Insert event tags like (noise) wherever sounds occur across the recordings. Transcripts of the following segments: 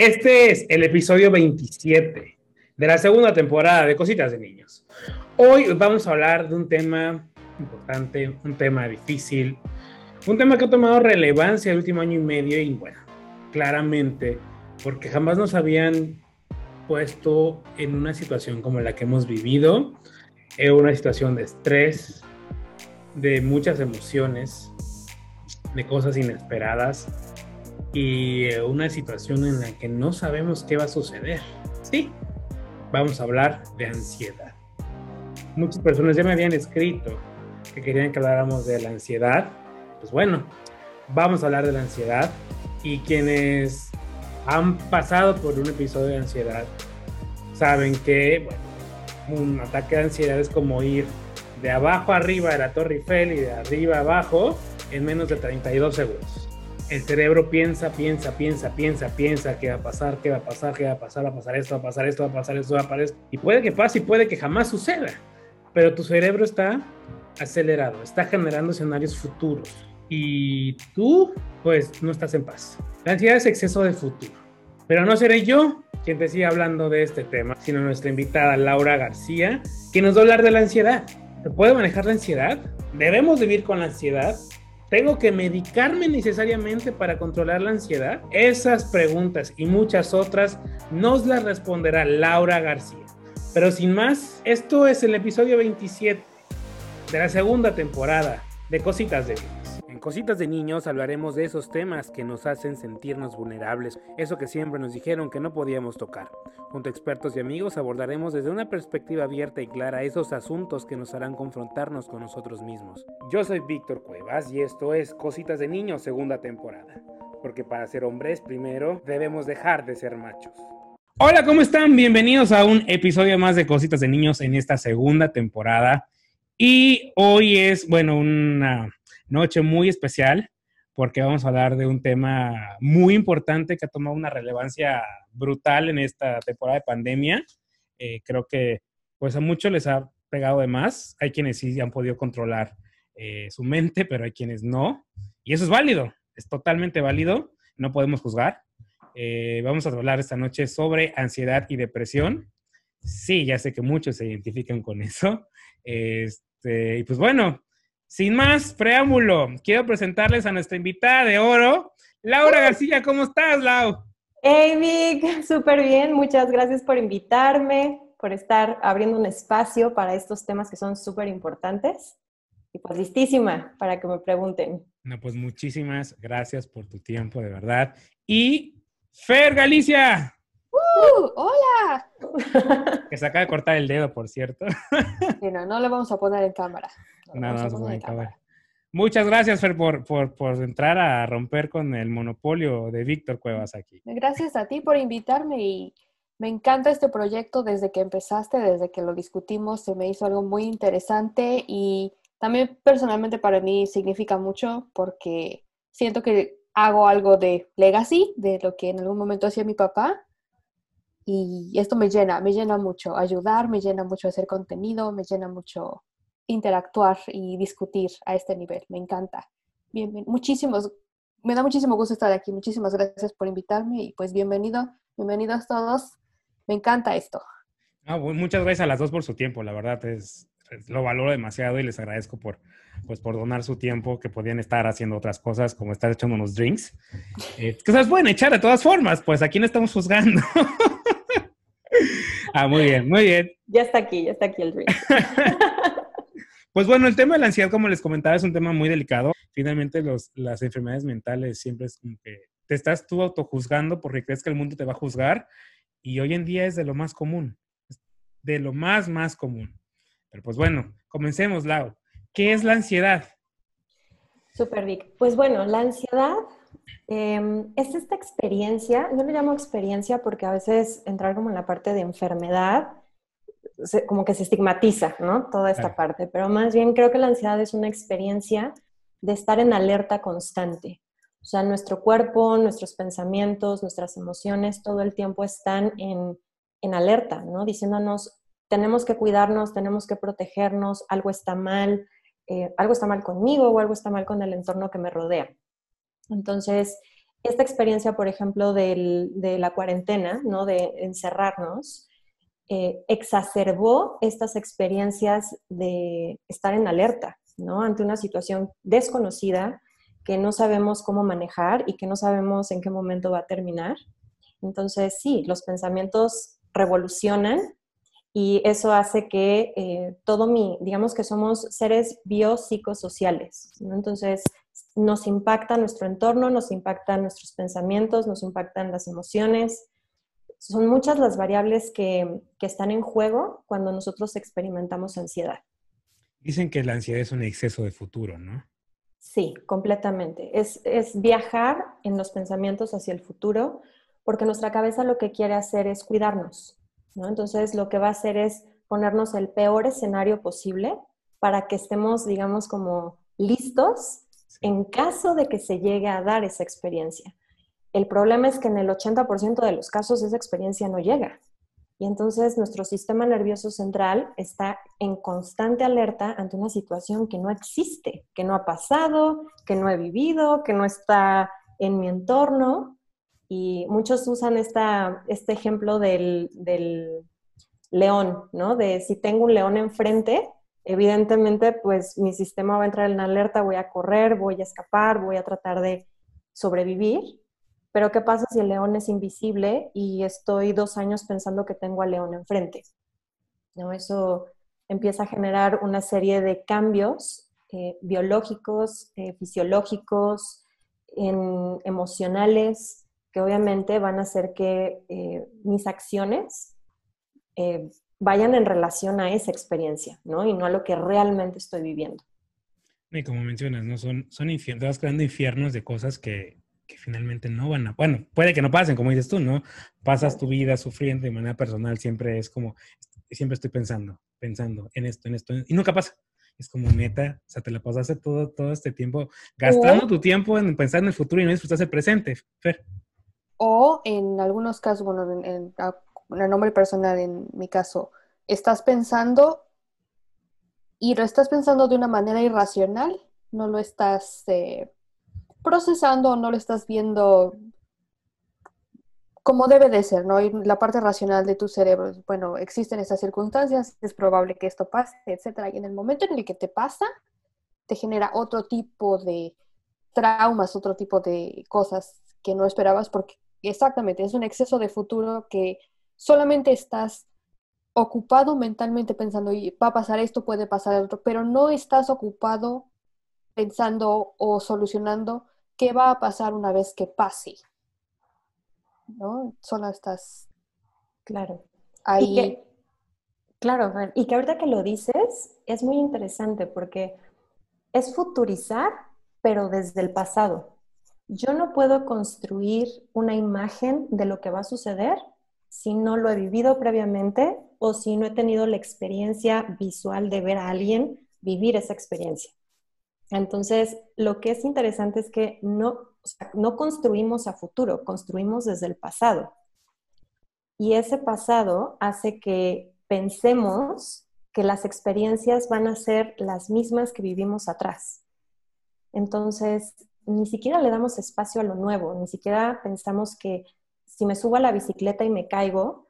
Este es el episodio 27 de la segunda temporada de Cositas de Niños. Hoy vamos a hablar de un tema importante, un tema difícil, un tema que ha tomado relevancia el último año y medio y bueno, claramente, porque jamás nos habían puesto en una situación como la que hemos vivido, en una situación de estrés, de muchas emociones, de cosas inesperadas y eh, una situación en la que no sabemos qué va a suceder. Sí, vamos a hablar de ansiedad. Muchas personas ya me habían escrito que querían que habláramos de la ansiedad. Pues bueno, vamos a hablar de la ansiedad y quienes han pasado por un episodio de ansiedad saben que bueno, un ataque de ansiedad es como ir de abajo arriba de la Torre Eiffel y de arriba abajo en menos de 32 segundos. El cerebro piensa, piensa, piensa, piensa, piensa qué va a pasar, qué va a pasar, qué va a pasar, va a pasar esto, va a pasar esto, va a pasar esto, va a pasar esto. Y puede que pase y puede que jamás suceda. Pero tu cerebro está acelerado, está generando escenarios futuros. Y tú, pues, no estás en paz. La ansiedad es exceso de futuro. Pero no seré yo quien te siga hablando de este tema, sino nuestra invitada Laura García, que nos va a hablar de la ansiedad. ¿Se puede manejar la ansiedad? ¿Debemos vivir con la ansiedad? ¿Tengo que medicarme necesariamente para controlar la ansiedad? Esas preguntas y muchas otras nos las responderá Laura García. Pero sin más, esto es el episodio 27 de la segunda temporada de Cositas de Vida. Cositas de Niños hablaremos de esos temas que nos hacen sentirnos vulnerables, eso que siempre nos dijeron que no podíamos tocar. Junto a expertos y amigos abordaremos desde una perspectiva abierta y clara esos asuntos que nos harán confrontarnos con nosotros mismos. Yo soy Víctor Cuevas y esto es Cositas de Niños segunda temporada, porque para ser hombres primero debemos dejar de ser machos. Hola, ¿cómo están? Bienvenidos a un episodio más de Cositas de Niños en esta segunda temporada. Y hoy es, bueno, una noche muy especial porque vamos a hablar de un tema muy importante que ha tomado una relevancia brutal en esta temporada de pandemia. Eh, creo que pues a muchos les ha pegado de más. Hay quienes sí han podido controlar eh, su mente, pero hay quienes no. Y eso es válido, es totalmente válido. No podemos juzgar. Eh, vamos a hablar esta noche sobre ansiedad y depresión. Sí, ya sé que muchos se identifican con eso. Este, y pues bueno, sin más preámbulo, quiero presentarles a nuestra invitada de oro, Laura García. ¿Cómo estás, Lau? Hey, Vic, (laughs) súper bien. Muchas gracias por invitarme, por estar abriendo un espacio para estos temas que son súper importantes. Y pues listísima para que me pregunten. No, pues muchísimas gracias por tu tiempo, de verdad. Y Fer Galicia. ¡Uh! ¡Hola! Que se acaba de cortar el dedo, por cierto. Bueno, no le vamos a poner en cámara. Muchas gracias, Fer, por, por, entrar a romper con el monopolio de Víctor Cuevas aquí. Gracias a ti por invitarme y me encanta este proyecto desde que empezaste, desde que lo discutimos, se me hizo algo muy interesante y también personalmente para mí significa mucho porque siento que hago algo de legacy, de lo que en algún momento hacía mi papá. Y esto me llena, me llena mucho ayudar, me llena mucho hacer contenido, me llena mucho interactuar y discutir a este nivel. Me encanta. Bien, muchísimos, me da muchísimo gusto estar aquí. Muchísimas gracias por invitarme y pues bienvenido, bienvenidos todos. Me encanta esto. muchas gracias a las dos por su tiempo, la verdad es, lo valoro demasiado y les agradezco por, pues, por donar su tiempo, que podían estar haciendo otras cosas, como estar echando unos drinks, eh, que se las pueden echar de todas formas, pues aquí no estamos juzgando. (laughs) ah, muy bien, muy bien. Ya está aquí, ya está aquí el drink. (laughs) Pues bueno, el tema de la ansiedad, como les comentaba, es un tema muy delicado. Finalmente, los, las enfermedades mentales siempre es como que te estás tú autojuzgando porque crees que el mundo te va a juzgar y hoy en día es de lo más común, de lo más, más común. Pero pues bueno, comencemos, Lau. ¿Qué es la ansiedad? Super Vic. Pues bueno, la ansiedad em, es esta experiencia, yo le llamo experiencia porque a veces entrar como en la parte de enfermedad como que se estigmatiza, ¿no? Toda esta parte, pero más bien creo que la ansiedad es una experiencia de estar en alerta constante. O sea, nuestro cuerpo, nuestros pensamientos, nuestras emociones todo el tiempo están en, en alerta, ¿no? Diciéndonos, tenemos que cuidarnos, tenemos que protegernos, algo está mal, eh, algo está mal conmigo o algo está mal con el entorno que me rodea. Entonces, esta experiencia, por ejemplo, de la cuarentena, ¿no? De encerrarnos, eh, exacerbó estas experiencias de estar en alerta, ¿no? Ante una situación desconocida que no sabemos cómo manejar y que no sabemos en qué momento va a terminar. Entonces, sí, los pensamientos revolucionan y eso hace que eh, todo mi, digamos que somos seres biopsicosociales. Entonces, nos impacta nuestro entorno, nos impactan nuestros pensamientos, nos impactan las emociones. Son muchas las variables que, que están en juego cuando nosotros experimentamos ansiedad. Dicen que la ansiedad es un exceso de futuro, ¿no? Sí, completamente. Es, es viajar en los pensamientos hacia el futuro, porque nuestra cabeza lo que quiere hacer es cuidarnos, ¿no? Entonces lo que va a hacer es ponernos el peor escenario posible para que estemos, digamos, como listos en caso de que se llegue a dar esa experiencia. El problema es que en el 80% de los casos esa experiencia no llega. Y entonces nuestro sistema nervioso central está en constante alerta ante una situación que no existe, que no ha pasado, que no he vivido, que no está en mi entorno. Y muchos usan esta, este ejemplo del, del león, ¿no? De si tengo un león enfrente, evidentemente, pues mi sistema va a entrar en alerta, voy a correr, voy a escapar, voy a tratar de sobrevivir. Pero ¿qué pasa si el león es invisible y estoy dos años pensando que tengo al león enfrente? ¿No? Eso empieza a generar una serie de cambios eh, biológicos, eh, fisiológicos, emocionales, que obviamente van a hacer que eh, mis acciones vayan en relación a esa experiencia, ¿no? Y no a lo que realmente estoy viviendo. Y como mencionas, ¿no? Son, son infiernos, vas creando infiernos de cosas que, que, finalmente no van a... Bueno, puede que no pasen, como dices tú, ¿no? Pasas tu vida sufriendo de manera personal, siempre es como, siempre estoy pensando, pensando en esto, en esto, y nunca pasa. Es como neta, o sea, te la pasaste todo, todo este tiempo gastando tu tiempo en pensar en el futuro y no disfrutas el presente, Fer. O en algunos casos, bueno, en, el nombre personal en mi caso, estás pensando y lo estás pensando de una manera irracional, no lo estás eh, procesando, no lo estás viendo como debe de ser, ¿no? Y la parte racional de tu cerebro, bueno, existen estas circunstancias, es probable que esto pase, etcétera, y en el momento en el que te pasa, te genera otro tipo de traumas, otro tipo de cosas que no esperabas, porque exactamente es un exceso de futuro que solamente estás ocupado mentalmente pensando, y va a pasar esto, puede pasar otro, pero no estás ocupado pensando o solucionando qué va a pasar una vez que pase. ¿No? Solo estás. Claro. Ahí. claro, y que ahorita que lo dices, es muy interesante porque es futurizar, pero desde el pasado. Yo no puedo construir una imagen de lo que va a suceder si no lo he vivido previamente o si no he tenido la experiencia visual de ver a alguien vivir esa experiencia. Entonces, lo que es interesante es que no, no construimos a futuro, construimos desde el pasado. Y ese pasado hace que pensemos que las experiencias van a ser las mismas que vivimos atrás. Entonces, ni siquiera le damos espacio a lo nuevo, ni siquiera pensamos que si me subo a la bicicleta y me caigo,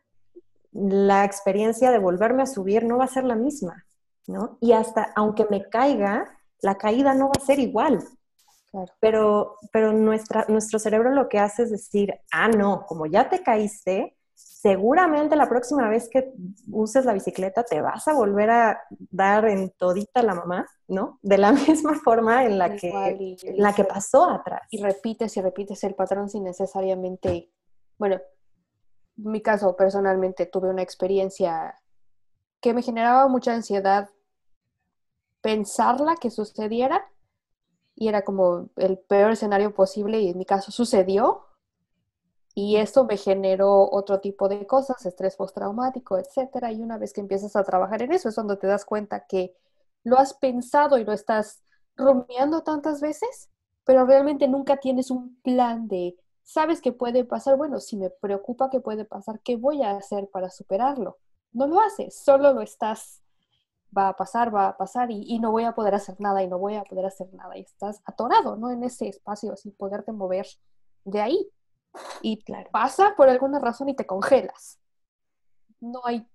la experiencia de volverme a subir no va a ser la misma, ¿no? Y hasta aunque me caiga, la caída no va a ser igual. Pero, pero nuestra, nuestro cerebro lo que hace es decir, ah, no, como ya te caíste, seguramente la próxima vez que uses la bicicleta te vas a volver a dar en todita la mamá, ¿no? De la (laughs) misma forma en la, que, en la que pasó atrás. Y repites y repites el patrón sin necesariamente bueno, en mi caso personalmente tuve una experiencia que me generaba mucha ansiedad pensarla que sucediera y era como el peor escenario posible y en mi caso sucedió y esto me generó otro tipo de cosas, estrés postraumático, etcétera, y una vez que empiezas a trabajar en eso es cuando te das cuenta que lo has pensado y lo estás rumiando tantas veces, pero realmente nunca tienes un plan de sabes que puede pasar, bueno, si me preocupa que puede pasar, ¿qué voy a hacer para superarlo? No lo haces, solo lo estás, va a pasar, va a pasar y, no voy a poder hacer nada y no voy a poder hacer nada y estás atorado, ¿no? En ese espacio sin poderte mover de ahí. Y pasa por alguna razón y te congelas. No hay,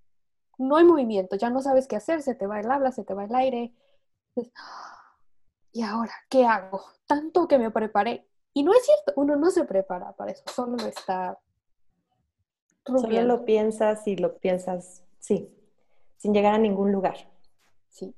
no hay movimiento, ya no sabes qué hacer, se te va el habla, se te va el aire. ¿Y ahora qué hago? Tanto que me preparé. Y no es cierto, uno no se prepara para eso, solo está Solo lo piensas y lo piensas, sí, sin llegar a ningún lugar. Sí.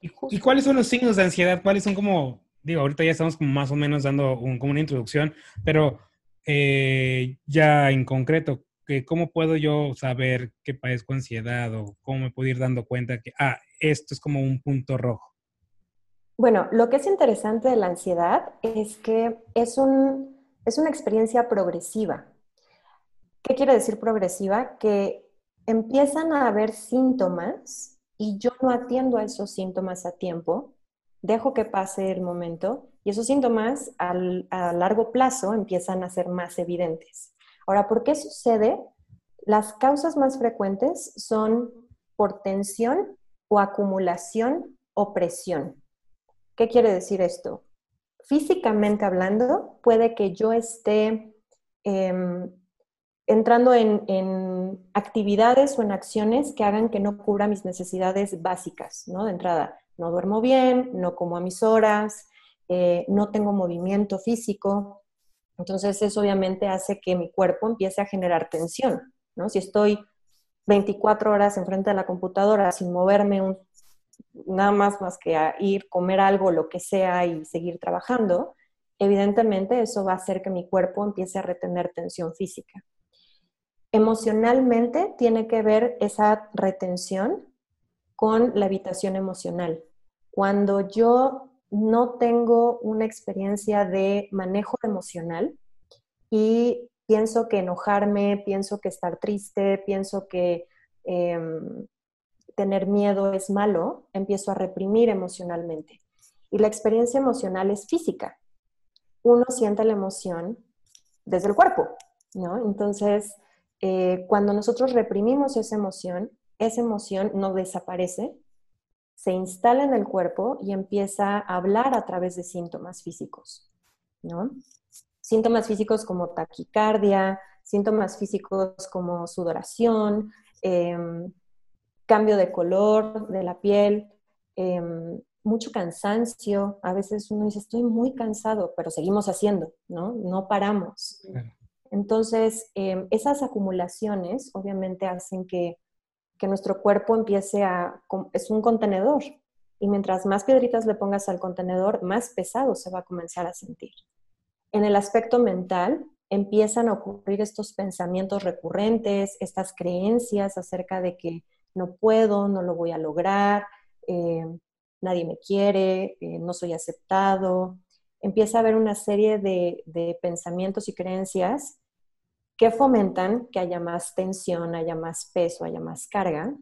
¿Y, cuáles son los signos de ansiedad? ¿Cuáles son como, digo, ahorita ya estamos como más o menos dando como una introducción, pero eh, ya en concreto, ¿cómo puedo yo saber que padezco ansiedad o cómo me puedo ir dando cuenta que, ah, esto es como un punto rojo? Bueno, lo que es interesante de la ansiedad es que es, un, es una experiencia progresiva. ¿Qué quiere decir progresiva? Que empiezan a haber síntomas y yo no atiendo a esos síntomas a tiempo, dejo que pase el momento y esos síntomas a largo plazo empiezan a ser más evidentes. Ahora, ¿por qué sucede? Las causas más frecuentes son por tensión o acumulación o presión. ¿Qué quiere decir esto? Físicamente hablando, puede que yo esté em, entrando en, actividades o en acciones que hagan que no cubra mis necesidades básicas, ¿no? De entrada, no duermo bien, no como a mis horas, eh, no tengo movimiento físico. Entonces, eso obviamente hace que mi cuerpo empiece a generar tensión, ¿no? Si estoy 24 horas enfrente de la computadora sin moverme nada más más que a ir, comer algo, lo que sea y seguir trabajando, evidentemente eso va a hacer que mi cuerpo empiece a retener tensión física. Emocionalmente tiene que ver esa retención con la habitación emocional. Cuando yo no tengo una experiencia de manejo emocional y pienso que enojarme, pienso que estar triste, pienso que em, tener miedo es malo, empiezo a reprimir emocionalmente. Y la experiencia emocional es física. Uno siente la emoción desde el cuerpo, ¿no? Entonces, eh, cuando nosotros reprimimos esa emoción, esa emoción no desaparece, se instala en el cuerpo y empieza a hablar a través de síntomas físicos, ¿no? Síntomas físicos como taquicardia, síntomas físicos como sudoración, em, cambio de color de la piel, em, mucho cansancio. A veces uno dice, estoy muy cansado, pero seguimos haciendo, ¿no? No paramos. Entonces, em, esas acumulaciones obviamente hacen que, nuestro cuerpo empiece a, es un contenedor, y mientras más piedritas le pongas al contenedor, más pesado se va a comenzar a sentir. En el aspecto mental, empiezan a ocurrir estos pensamientos recurrentes, estas creencias acerca de que no puedo, no lo voy a lograr, eh, nadie me quiere, eh, no soy aceptado. Empieza a haber una serie de, de pensamientos y creencias que fomentan que haya más tensión, haya más peso, haya más carga.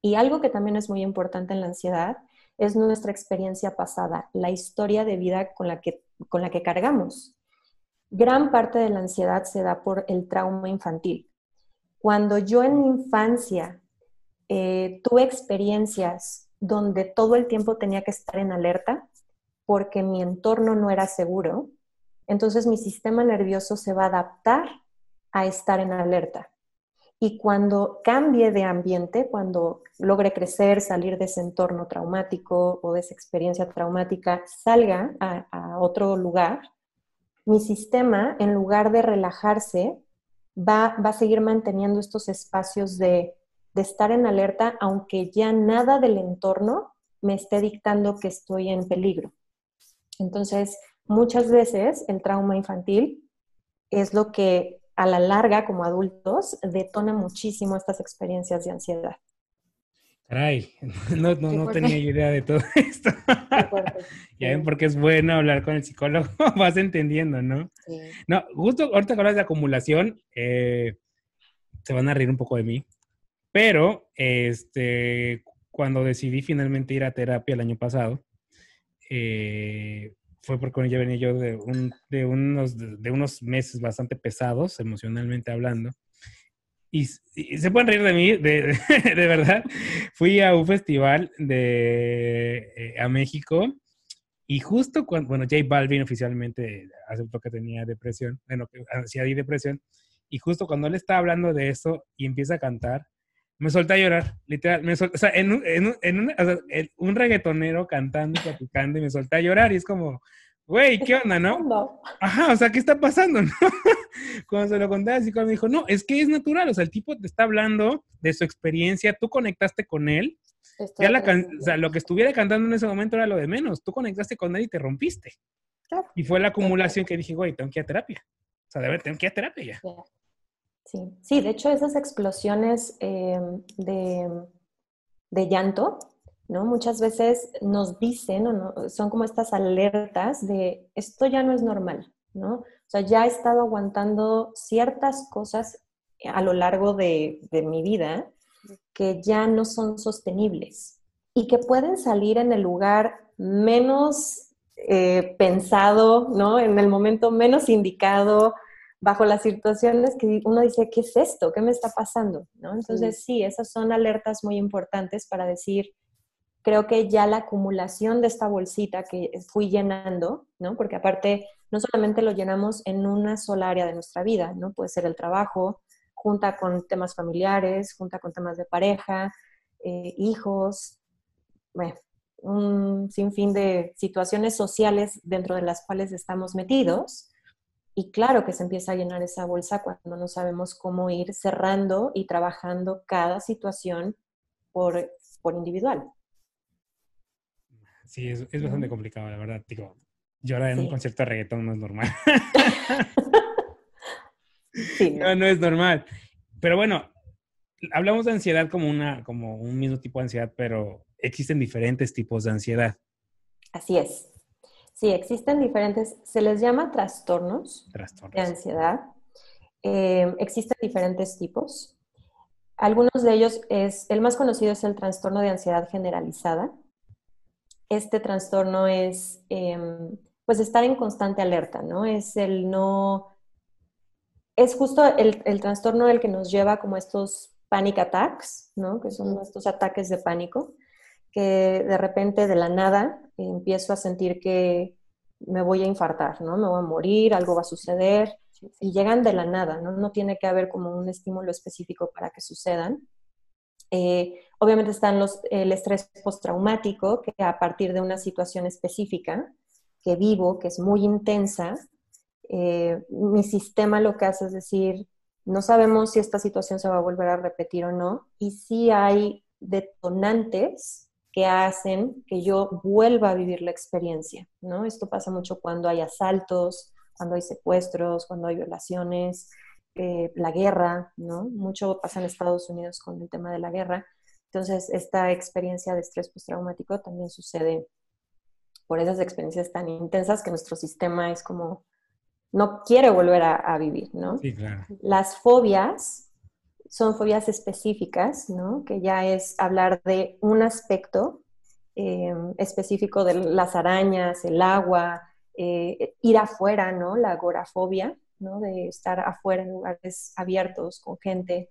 Y algo que también es muy importante en la ansiedad es nuestra experiencia pasada, la historia de vida con la que, con la que cargamos. Gran parte de la ansiedad se da por el trauma infantil. Cuando yo en mi infancia eh, tuve experiencias donde todo el tiempo tenía que estar en alerta porque mi entorno no era seguro, entonces mi sistema nervioso se va a adaptar a estar en alerta. Y cuando cambie de ambiente, cuando logre crecer, salir de ese entorno traumático o de esa experiencia traumática, salga a, otro lugar, mi sistema, en lugar de relajarse, va, va a seguir manteniendo estos espacios de, de estar en alerta, aunque ya nada del entorno me esté dictando que estoy en peligro. Entonces, muchas veces el trauma infantil es lo que a la larga, como adultos, detona muchísimo estas experiencias de ansiedad. Caray, (laughs) no, no, tenía idea de todo (laughs) esto. (laughs) ya ven por qué es bueno hablar con el psicólogo, vas entendiendo, ¿no? No, justo ahorita que hablas de acumulación, eh, se van a reír un poco de mí, pero este, cuando decidí finalmente ir a terapia el año pasado, eh, fue porque ya venía yo de, de, unos, de, unos meses bastante pesados, emocionalmente hablando. Y, se pueden reír de mí, de, (laughs) de, verdad. Fui a un festival de, eh, a México Y justo cuando, bueno, J Balvin oficialmente aceptó que tenía depresión, bueno, que hacía depresión, y justo cuando él está hablando de eso y empieza a cantar, me solté a llorar, literal. Me o sea, en, un, en, un, un reggaetonero cantando y platicando y me solté a llorar y es como, güey, ¿qué onda, no? Ajá, o sea, ¿qué está pasando, (laughs) no? Cuando se lo conté así, cuando me dijo, no, es que es natural, o sea, el tipo te está hablando de su experiencia, tú conectaste con él, ya la o sea, lo que estuviera cantando en ese momento era lo de menos, tú conectaste con él y te rompiste. Y fue la acumulación que dije, güey, tengo que ir a terapia. O sea, de ver, tengo que ir a terapia ya. Sí, sí, de hecho esas explosiones eh, de, de llanto, ¿no? Muchas veces nos dicen, no, son como estas alertas de esto ya no es normal, ¿no? O sea, ya he estado aguantando ciertas cosas a lo largo de, mi vida que ya no son sostenibles y que pueden salir en el lugar menos eh, pensado, ¿no? En el momento menos indicado, bajo las situaciones que uno dice, ¿qué es esto? ¿Qué me está pasando? ¿no? Entonces, sí. esas son alertas muy importantes para decir, creo que ya la acumulación de esta bolsita que fui llenando, ¿no? Porque aparte, no solamente lo llenamos en una sola área de nuestra vida, ¿no? Puede ser el trabajo, junta con temas familiares, junta con temas de pareja, eh, hijos, bueno, un sinfín de situaciones sociales dentro de las cuales estamos metidos y claro que se empieza a llenar esa bolsa cuando no sabemos cómo ir cerrando y trabajando cada situación por, por individual. Sí, es, es bastante complicado, la verdad. Digo, llorar en un concierto de reggaetón no es normal. (laughs) sí, no. no, es normal. Pero bueno, hablamos de ansiedad como, una, como un mismo tipo de ansiedad, pero existen diferentes tipos de ansiedad. Así es. Sí, existen diferentes, se les llama trastornos, de ansiedad. Eh, existen diferentes tipos. Algunos de ellos es, el más conocido es el trastorno de ansiedad generalizada. Este trastorno es, em, pues, estar en constante alerta, ¿no? Es el no, es justo el, el trastorno el que nos lleva como estos panic attacks, ¿no? Que son estos ataques de pánico que de repente, de la nada, empiezo a sentir que me voy a infartar, ¿no? Me voy a morir, algo va a suceder, y llegan de la nada, ¿no? No tiene que haber como un estímulo específico para que sucedan. Eh, obviamente están los, el estrés postraumático, que a partir de una situación específica que vivo, que es muy intensa, eh, mi sistema lo que hace es decir, no sabemos si esta situación se va a volver a repetir o no, y si hay detonantes que hacen que yo vuelva a vivir la experiencia, ¿no? Esto pasa mucho cuando hay asaltos, cuando hay secuestros, cuando hay violaciones, eh, la guerra, ¿no? Mucho pasa en Estados Unidos con el tema de la guerra. Entonces, esta experiencia de estrés postraumático también sucede por esas experiencias tan intensas que nuestro sistema es como, no quiere volver a, a vivir, ¿no? Sí, claro. Las fobias son fobias específicas, ¿no? Que ya es hablar de un aspecto eh, específico de las arañas, el agua, eh, ir afuera, ¿no? La agorafobia, ¿no? De estar afuera en lugares abiertos con gente.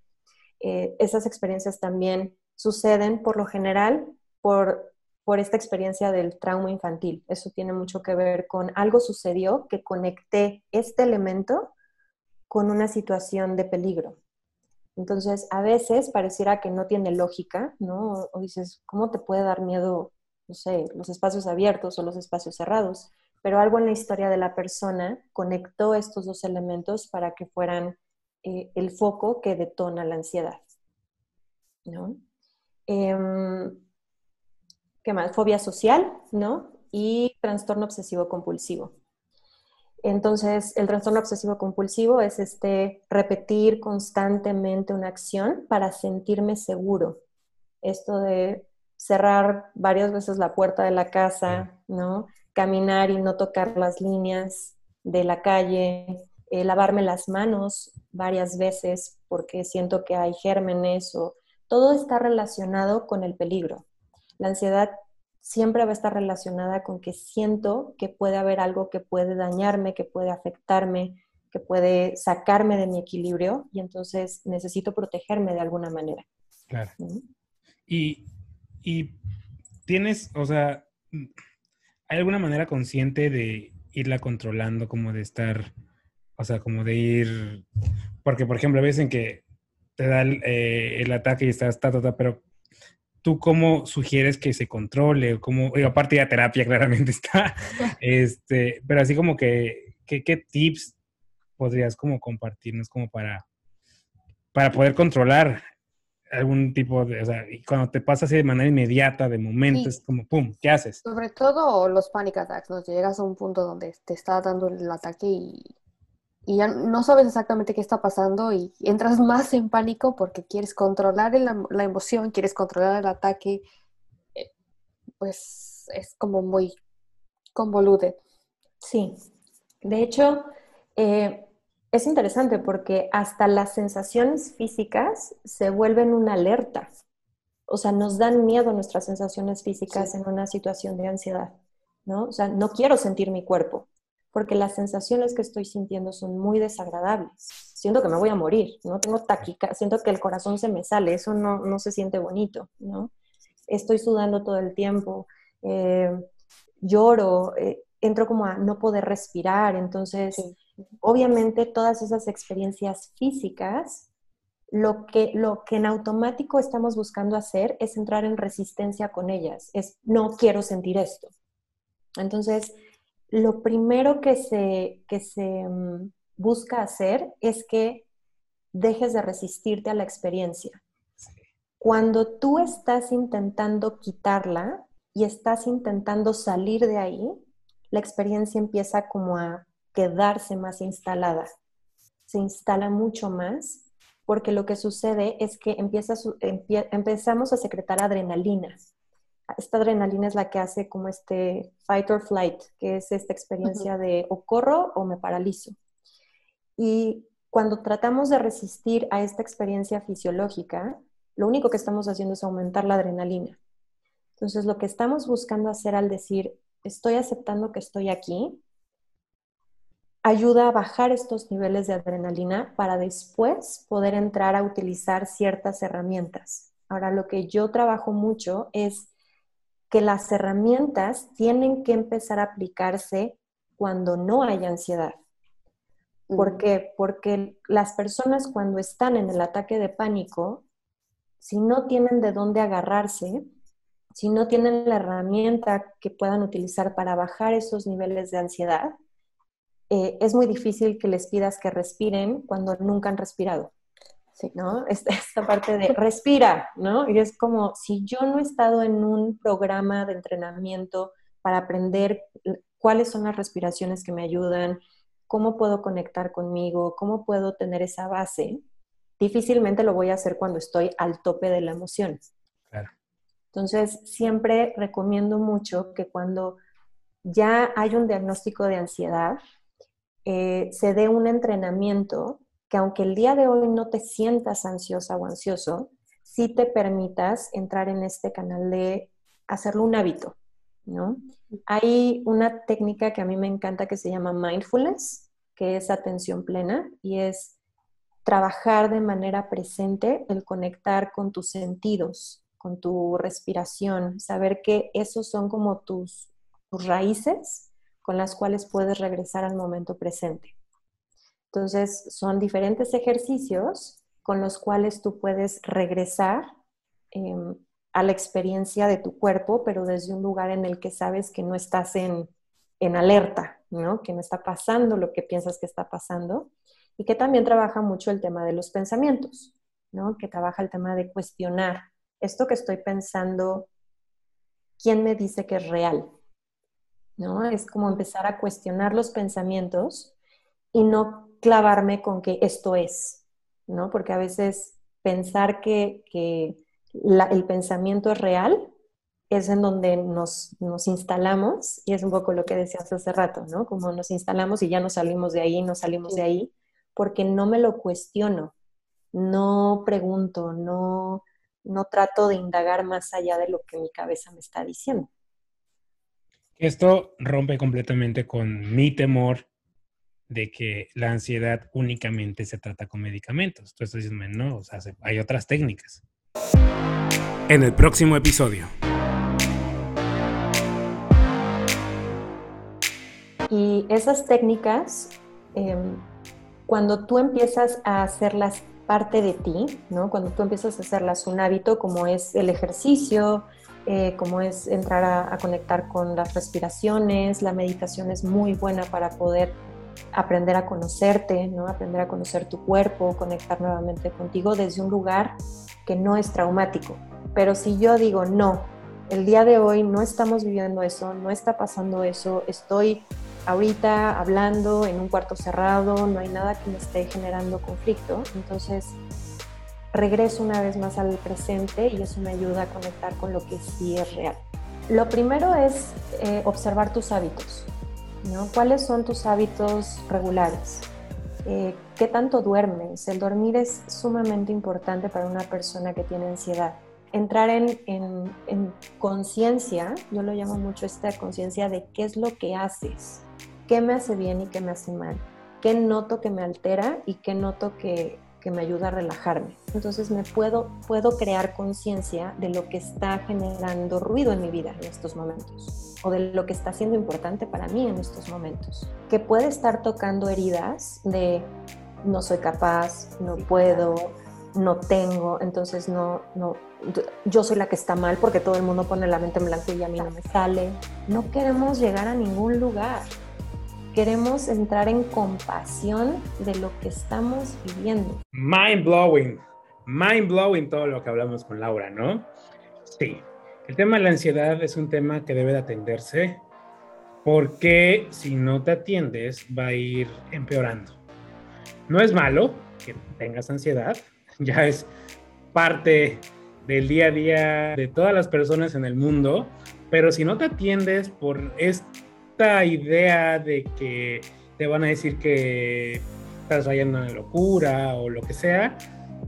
Eh, esas experiencias también suceden por lo general por, por esta experiencia del trauma infantil. Eso tiene mucho que ver con algo sucedió que conecté este elemento con una situación de peligro. Entonces, a veces pareciera que no tiene lógica, ¿no? O dices, ¿cómo te puede dar miedo, no sé, los espacios abiertos o los espacios cerrados? Pero algo en la historia de la persona conectó estos dos elementos para que fueran eh, el foco que detona la ansiedad, ¿no? Em, ¿Qué más? Fobia social, ¿no? Y trastorno obsesivo compulsivo. Entonces, el trastorno obsesivo compulsivo es este repetir constantemente una acción para sentirme seguro. Esto de cerrar varias veces la puerta de la casa, ¿no? Caminar y no tocar las líneas de la calle, eh, lavarme las manos varias veces porque siento que hay gérmenes o todo está relacionado con el peligro. La ansiedad siempre va a estar relacionada con que siento que puede haber algo que puede dañarme, que puede afectarme, que puede sacarme de mi equilibrio y entonces necesito protegerme de alguna manera. Claro. y, tienes, o sea, ¿hay alguna manera consciente de irla controlando, como de estar, o sea, como de ir, porque por ejemplo, a veces en que te da el, eh, el ataque y estás, ta, ta, ta, pero ¿tú cómo sugieres que se controle? O cómo, digo, aparte de terapia (laughs) claramente está, este, pero así como que, ¿qué, qué tips podrías como compartirnos como para, para poder controlar algún tipo de, o sea, y cuando te pasa así de manera inmediata, de momento, Sí. es como, ¡pum!, ¿qué haces? Sobre todo los panic attacks, ¿no? Llegas a un punto donde te está dando el ataque y, y ya no sabes exactamente qué está pasando y entras más en pánico porque quieres controlar el- la emoción, quieres controlar el ataque. Eh, Pues es como muy convoluted. Sí, de hecho, eh, es interesante porque hasta las sensaciones físicas se vuelven una alerta. O sea, nos dan miedo nuestras sensaciones físicas Sí. en una situación de ansiedad, ¿no? O sea, no quiero sentir mi cuerpo porque las sensaciones que estoy sintiendo son muy desagradables. Siento que me voy a morir, ¿no? Tengo taquica, siento que el corazón se me sale, eso no, no se siente bonito, ¿no? Estoy sudando todo el tiempo, eh, lloro, eh, entro como a no poder respirar, entonces Sí. obviamente todas esas experiencias físicas, lo que, lo que en automático estamos buscando hacer es entrar en resistencia con ellas, es no quiero sentir esto. Entonces, lo primero que se, que se mm, busca hacer es que dejes de resistirte a la experiencia. Cuando tú estás intentando quitarla y estás intentando salir de ahí, la experiencia empieza como a quedarse más instalada. Se instala mucho más porque lo que sucede es que empieza empezamos a secretar adrenalina. Esta adrenalina es la que hace como este fight or flight, que es esta experiencia de o corro o me paralizo. Y cuando tratamos de resistir a esta experiencia fisiológica, lo único que estamos haciendo es aumentar la adrenalina. Entonces, lo que estamos buscando hacer al decir, estoy aceptando que estoy aquí, ayuda a bajar estos niveles de adrenalina para después poder entrar a utilizar ciertas herramientas. Ahora, lo que yo trabajo mucho es que las herramientas tienen que empezar a aplicarse cuando no hay ansiedad. ¿Por qué? Porque las personas cuando están en el ataque de pánico, si no tienen de dónde agarrarse, si no tienen la herramienta que puedan utilizar para bajar esos niveles de ansiedad, eh, es muy difícil que les pidas que respiren cuando nunca han respirado. Sí. ¿no? Esta, (laughs) esta parte de respira, ¿no? Y es como si yo no he estado en un programa de entrenamiento para aprender cuáles son las respiraciones que me ayudan, cómo puedo conectar conmigo, cómo puedo tener esa base, difícilmente lo voy a hacer cuando estoy al tope de la emoción. Claro. Entonces, siempre recomiendo mucho que cuando ya hay un diagnóstico de ansiedad, eh, se dé un entrenamiento que aunque el día de hoy no te sientas ansiosa o ansioso, sí te permitas entrar en este canal de hacerlo un hábito, ¿no? Hay una técnica que a mí me encanta que se llama mindfulness, que es atención plena y es trabajar de manera presente el conectar con tus sentidos, con tu respiración, saber que esos son como tus, tus raíces con las cuales puedes regresar al momento presente. Entonces, son diferentes ejercicios con los cuales tú puedes regresar eh, a la experiencia de tu cuerpo, pero desde un lugar en el que sabes que no estás en, en alerta, ¿no? que no está pasando lo que piensas que está pasando, y que también trabaja mucho el tema de los pensamientos, ¿no? que trabaja el tema de cuestionar esto que estoy pensando, ¿quién me dice que es real? ¿No? Es como empezar a cuestionar los pensamientos y no clavarme con que esto es, ¿no? Porque a veces pensar que, que el pensamiento es real es en donde nos, nos, instalamos y es un poco lo que decías hace rato, ¿no? Como nos instalamos y ya no salimos de ahí, no salimos de ahí, porque no me lo cuestiono, no pregunto, no, no trato de indagar más allá de lo que mi cabeza me está diciendo. Esto rompe completamente con mi temor de que la ansiedad únicamente se trata con medicamentos. Tú estás diciendo, no, o sea, hay otras técnicas. En el próximo episodio. Y esas técnicas, em, cuando tú empiezas a hacerlas parte de ti, ¿no? cuando tú empiezas a hacerlas un hábito, como es el ejercicio, eh, como es entrar a, conectar con las respiraciones, la meditación es muy buena para poder aprender a conocerte, ¿no? aprender a conocer tu cuerpo, conectar nuevamente contigo desde un lugar que no es traumático. Pero si yo digo, no, el día de hoy no estamos viviendo eso, no está pasando eso, estoy ahorita hablando en un cuarto cerrado, no hay nada que me esté generando conflicto, entonces regreso una vez más al presente y eso me ayuda a conectar con lo que sí es real. Lo primero es eh, observar tus hábitos. ¿No? ¿Cuáles son tus hábitos regulares? Eh, ¿Qué tanto duermes? El dormir es sumamente importante para una persona que tiene ansiedad. Entrar en, en conciencia, yo lo llamo mucho esta conciencia de qué es lo que haces, qué me hace bien y qué me hace mal, qué noto que me altera y qué noto que, que me ayuda a relajarme. Entonces me puedo, puedo crear conciencia de lo que está generando ruido en mi vida en estos momentos o de lo que está siendo importante para mí en estos momentos. Que puede estar tocando heridas de no soy capaz, no puedo, no tengo, entonces no, no, yo soy la que está mal porque todo el mundo pone la mente en blanco y a mí no me sale. No queremos llegar a ningún lugar queremos entrar en compasión de lo que estamos viviendo. Mind blowing, mind blowing todo lo que hablamos con Laura, ¿no? Sí, el tema de la ansiedad es un tema que debe de atenderse porque si no te atiendes va a ir empeorando. No es malo que tengas ansiedad, (laughs) ya es parte del día a día de todas las personas en el mundo, pero si no te atiendes por esta idea de que te van a decir que estás rayando de locura o lo que sea,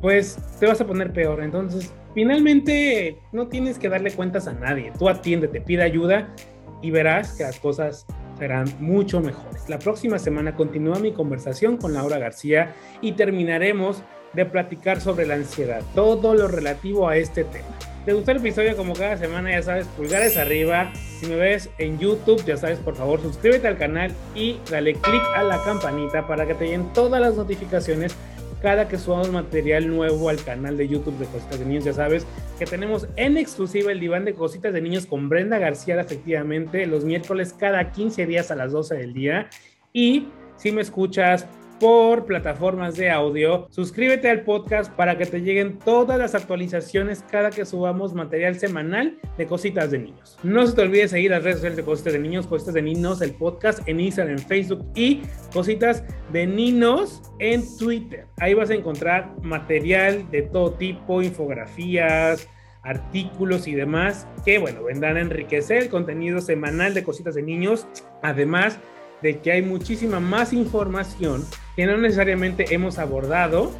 pues te vas a poner peor. Entonces, finalmente no tienes que darle cuentas a nadie. Tú atiéndete, pide ayuda y verás que las cosas serán mucho mejores. La próxima semana continúa mi conversación con Laura García y terminaremos de platicar sobre la ansiedad, todo lo relativo a este tema te gustó el episodio como cada semana, ya sabes, pulgares arriba. Si me ves en YouTube, ya sabes, por favor, suscríbete al canal y dale click a la campanita para que te lleguen todas las notificaciones cada que subamos material nuevo al canal de YouTube de Cositas de Niños. Ya sabes que tenemos en exclusiva el diván de Cositas de Niños con Brenda García, efectivamente, los miércoles cada 15 días a las 12 del día. Y si me escuchas por plataformas de audio. Suscríbete al podcast para que te lleguen todas las actualizaciones cada que subamos material semanal de Cositas de Niños. No se te olvide seguir las redes sociales de Cositas de Niños, Cositas de Niños, el podcast en Instagram, en Facebook y Cositas de Niños en Twitter. Ahí vas a encontrar material de todo tipo, infografías, artículos y demás que, bueno, vendrán a enriquecer el contenido semanal de Cositas de Niños. Además, de que hay muchísima más información que no necesariamente hemos abordado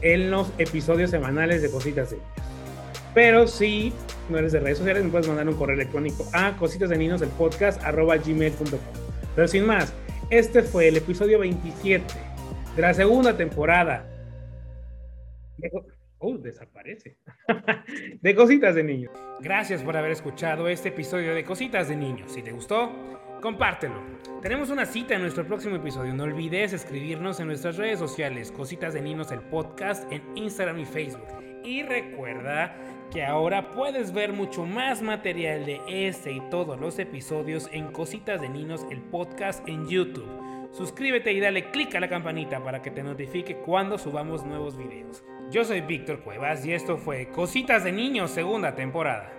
en los episodios semanales de Cositas de Niños. Pero si no eres de redes sociales, me puedes mandar un correo electrónico a cositas de niños el podcast arroba gmail.com. Pero sin más, este fue el episodio 27 de la segunda temporada. Oh, desaparece. (laughs) de Cositas de Niños. Gracias por haber escuchado este episodio de Cositas de Niños. Si te gustó, compártelo. Tenemos una cita en nuestro próximo episodio. No olvides escribirnos en nuestras redes sociales, Cositas de Ninos, el podcast, en Instagram y Facebook. Y recuerda que ahora puedes ver mucho más material de este y todos los episodios en Cositas de Ninos, el podcast en YouTube. Suscríbete y dale click a la campanita para que te notifique cuando subamos nuevos videos. Yo soy Víctor Cuevas y esto fue Cositas de Niños segunda temporada.